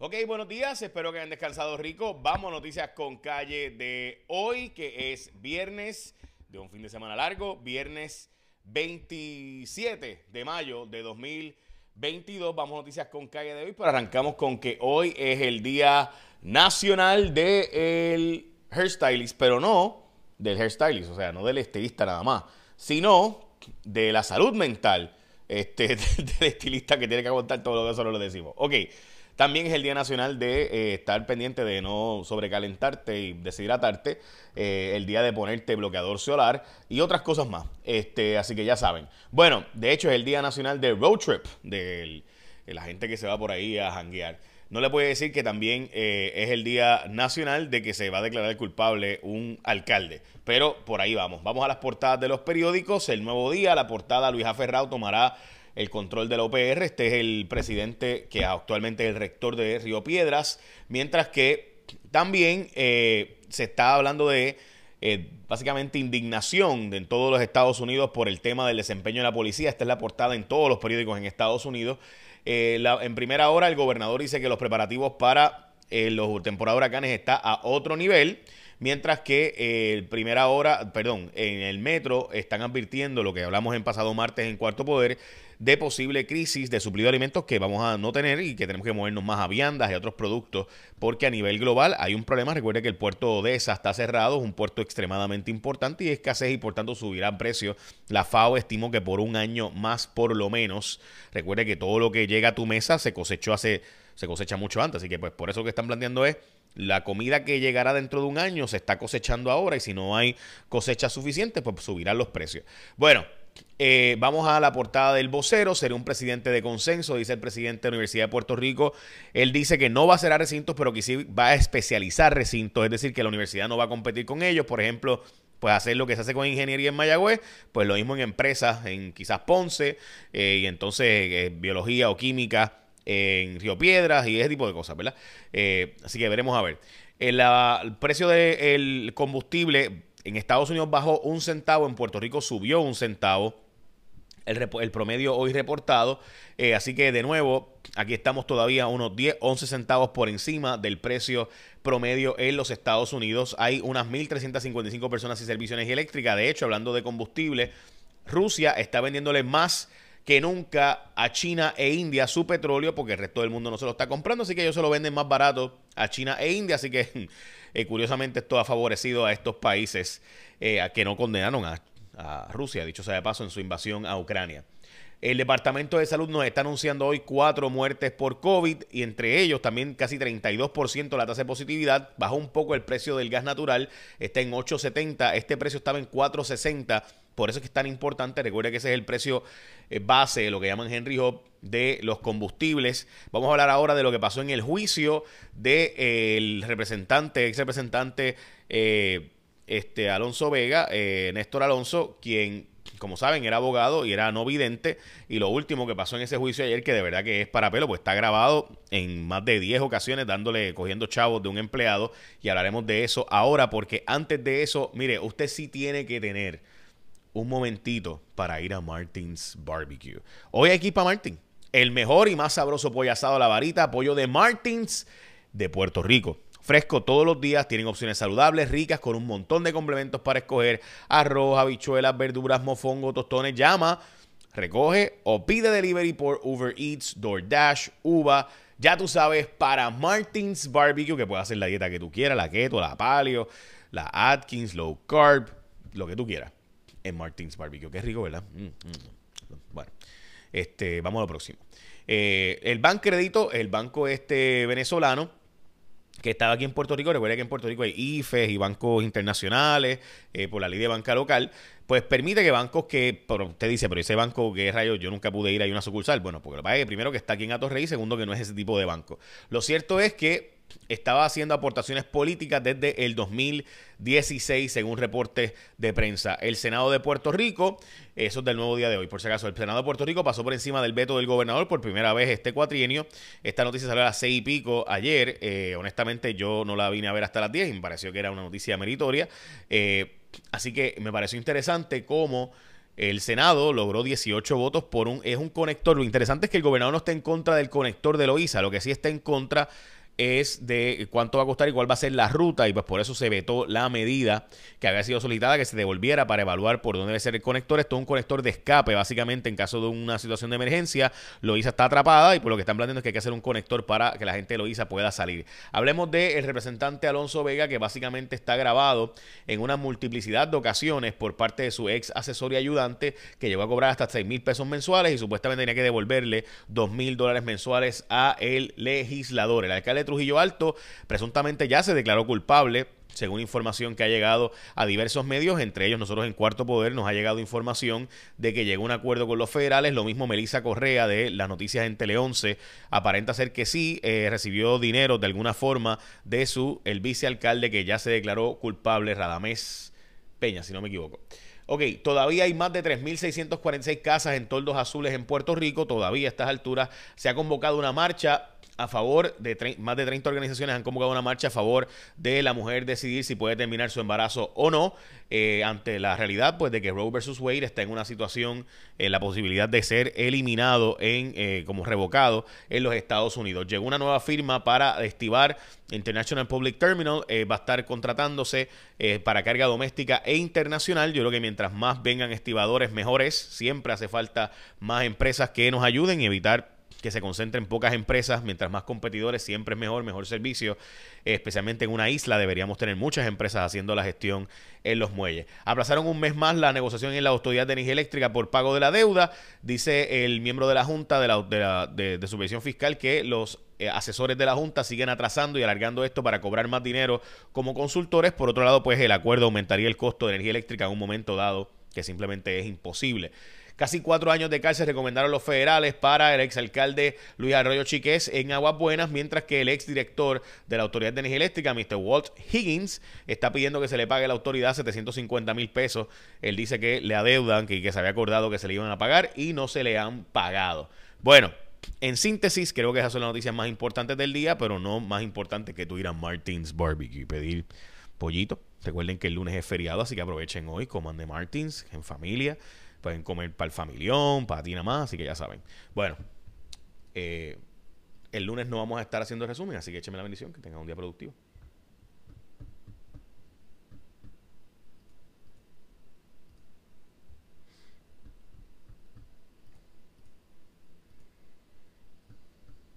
Ok, buenos días, espero que hayan descansado rico. Vamos a noticias con calle de hoy, que es viernes de un fin de semana largo, viernes 27 de mayo de 2022. Vamos a noticias con calle de hoy, pero arrancamos con que hoy es el Día Nacional del Hairstylist, pero no del hairstylist, o sea, no del estilista nada más, sino de la salud mental este, del estilista que tiene que aguantar todo lo que nosotros le decimos. Ok. También es el Día Nacional de eh, estar pendiente de no sobrecalentarte y deshidratarte. Eh, el día de ponerte bloqueador solar y otras cosas más. Este, así que ya saben. Bueno, de hecho es el Día Nacional de Road Trip, de la gente que se va por ahí a janguear. No le puede decir que también eh, es el Día Nacional de que se va a declarar culpable un alcalde. Pero por ahí vamos. Vamos a las portadas de los periódicos. El nuevo día, la portada Luis Aferrao tomará el control de la OPR. Este es el presidente que actualmente es el rector de Río Piedras, mientras que también eh, se está hablando de eh, básicamente indignación en todos los Estados Unidos por el tema del desempeño de la policía. Esta es la portada en todos los periódicos en Estados Unidos. Eh, en primera hora el gobernador dice que los preparativos para los temporadas de huracanes está a otro nivel. Mientras que en primera hora, perdón, en el metro están advirtiendo lo que hablamos en pasado martes en Cuarto Poder, de posible crisis de suplido de alimentos que vamos a no tener y que tenemos que movernos más a viandas y otros productos, porque a nivel global hay un problema. Recuerde que el puerto de Odessa está cerrado, es un puerto extremadamente importante y escasez y por tanto subirá el precio. La FAO estimó que por un año más por lo menos. Recuerde que todo lo que llega a tu mesa se cosechó hace, se cosecha mucho antes, así que pues por eso que están planteando es la comida que llegará dentro de un año se está cosechando ahora y si no hay cosecha suficiente, pues subirán los precios. Bueno, eh, vamos a la portada del vocero, será un presidente de consenso, dice el presidente de la Universidad de Puerto Rico. Él dice que no va a cerrar recintos, pero que sí va a especializar recintos, es decir, que la universidad no va a competir con ellos. Por ejemplo, pues hacer lo que se hace con ingeniería en Mayagüez, pues lo mismo en empresas, en quizás Ponce, eh, y entonces eh, biología o química en Río Piedras y ese tipo de cosas, ¿verdad? así que veremos a ver. El, el precio del combustible en Estados Unidos bajó un centavo, en Puerto Rico subió un centavo. El, promedio hoy reportado. Eh, así que de nuevo, aquí estamos todavía unos 10, 11 centavos por encima del precio promedio en los Estados Unidos. Hay unas 1.355 personas sin servicio de energía eléctrica. De hecho, hablando de combustible, Rusia está vendiéndole más que nunca a China e India su petróleo porque el resto del mundo no se lo está comprando. Así que ellos se lo venden más barato a China e India. Así que Eh, curiosamente, esto ha favorecido a estos países eh, a que no condenaron a, Rusia, dicho sea de paso, en su invasión a Ucrania. El Departamento de Salud nos está anunciando hoy cuatro muertes por COVID y entre ellos también casi 32% la tasa de positividad. Bajó un poco el precio del gas natural, está en 8.70, este precio estaba en 4.60 por eso es que es tan importante. Recuerde que ese es el precio eh, base, lo que llaman Henry Hub, de los combustibles. Vamos a hablar ahora de lo que pasó en el juicio del de, representante, ex representante eh, este, Alonso Vega, eh, Néstor Alonso, quien como saben, era abogado y era no vidente. Y lo último que pasó en ese juicio ayer, que de verdad que es para pelo, pues está grabado en más de 10 ocasiones dándole, cogiendo chavos de un empleado. Y hablaremos de eso ahora, porque antes de eso, mire, usted sí tiene que tener un momentito para ir a Martins Barbecue. Hoy aquí para Martin, el mejor y más sabroso pollo asado a la varita, pollo de Martins de Puerto Rico. Fresco todos los días, tienen opciones saludables, ricas, con un montón de complementos para escoger. Arroz, habichuelas, verduras, mofongo, tostones. Llama, recoge o pide delivery por Uber Eats, DoorDash, Uva. Ya tú sabes, para Martins Barbecue, que puedes hacer la dieta que tú quieras, la keto, la paleo, la Atkins, low carb, lo que tú quieras en Martins Barbecue. Qué rico, ¿verdad? Mm, mm. Bueno, este, vamos a lo próximo. Eh, el Bancredito, el banco este venezolano, que estaba aquí en Puerto Rico, recuerda que en Puerto Rico hay IFES y bancos internacionales eh, por la ley de banca local, pues permite que bancos que, pero usted dice, pero ese banco que es rayo, yo nunca pude ir a una sucursal. Bueno, porque lo que pasa es que primero que está aquí en Atorrey y segundo que no es ese tipo de banco. Lo cierto es que estaba haciendo aportaciones políticas desde el 2016, según reportes de prensa. El Senado de Puerto Rico, eso es del nuevo día de hoy, por si acaso, el Senado de Puerto Rico pasó por encima del veto del gobernador por primera vez este cuatrienio. Esta noticia salió a las seis y pico ayer. Eh, honestamente, yo no la vine a ver hasta las 10 y me pareció que era una noticia meritoria. Eh, así que me pareció interesante cómo el Senado logró 18 votos por un, es un conector. Lo interesante es que el gobernador no está en contra del conector de Loíza, lo que sí está en contra es de cuánto va a costar y cuál va a ser la ruta y pues por eso se vetó la medida que había sido solicitada que se devolviera para evaluar por dónde debe ser el conector. Esto es un conector de escape básicamente en caso de una situación de emergencia. Loiza está atrapada y por lo que están planteando es que hay que hacer un conector para que la gente de Loiza pueda salir. Hablemos del representante Alonso Vega que básicamente está grabado en una multiplicidad de ocasiones por parte de su ex asesor y ayudante que llegó a cobrar hasta 6 mil pesos mensuales y supuestamente tenía que devolverle 2 mil dólares mensuales a el legislador. El alcalde Trujillo Alto presuntamente ya se declaró culpable según información que ha llegado a diversos medios, entre ellos nosotros en Cuarto Poder nos ha llegado información de que llegó un acuerdo con los federales, lo mismo Melissa Correa de las noticias en Tele 11, aparenta ser que sí, eh, recibió dinero de alguna forma de su, el vicealcalde que ya se declaró culpable, Radamés Peña, si no me equivoco. Ok, todavía hay más de 3.646 casas en toldos azules en Puerto Rico, todavía a estas alturas se ha convocado una marcha a favor de más de 30 organizaciones han convocado una marcha a favor de la mujer decidir si puede terminar su embarazo o no eh, ante la realidad pues de que Roe versus Wade está en una situación eh, la posibilidad de ser eliminado en eh, como revocado en los Estados Unidos. Llegó una nueva firma para estivar International Public Terminal va a estar contratándose para carga doméstica e internacional. Yo creo que mientras más vengan estibadores mejores. Siempre hace falta más empresas que nos ayuden y evitar que se concentre en pocas empresas, mientras más competidores siempre es mejor, mejor servicio, especialmente en una isla deberíamos tener muchas empresas haciendo la gestión en los muelles. Aplazaron un mes más la negociación en la Autoridad de Energía Eléctrica por pago de la deuda, dice el miembro de la Junta de, la, de, Subvención Fiscal que los eh, asesores de la Junta siguen atrasando y alargando esto para cobrar más dinero como consultores. Por otro lado, pues el acuerdo aumentaría el costo de energía eléctrica en un momento dado que simplemente es imposible. Casi cuatro años de cárcel recomendaron los federales para el exalcalde Luis Arroyo Chiqués en Aguas Buenas, mientras que el exdirector de la Autoridad de Energía Eléctrica, Mr. Walt Higgins, está pidiendo que se le pague a la autoridad 750 mil pesos. Él dice que le adeudan, que, que se había acordado que se le iban a pagar y no se le han pagado. Bueno, en síntesis, creo que esas son las noticias más importantes del día, pero no más importante que tú ir a Martins Barbecue y pedir pollito. Recuerden que el lunes es feriado, así que aprovechen hoy, coman de Martins en familia. Pueden comer para el familión, para ti nada más, así que ya saben. Bueno, eh, el lunes no vamos a estar haciendo resumen, así que écheme la bendición, que tengan un día productivo.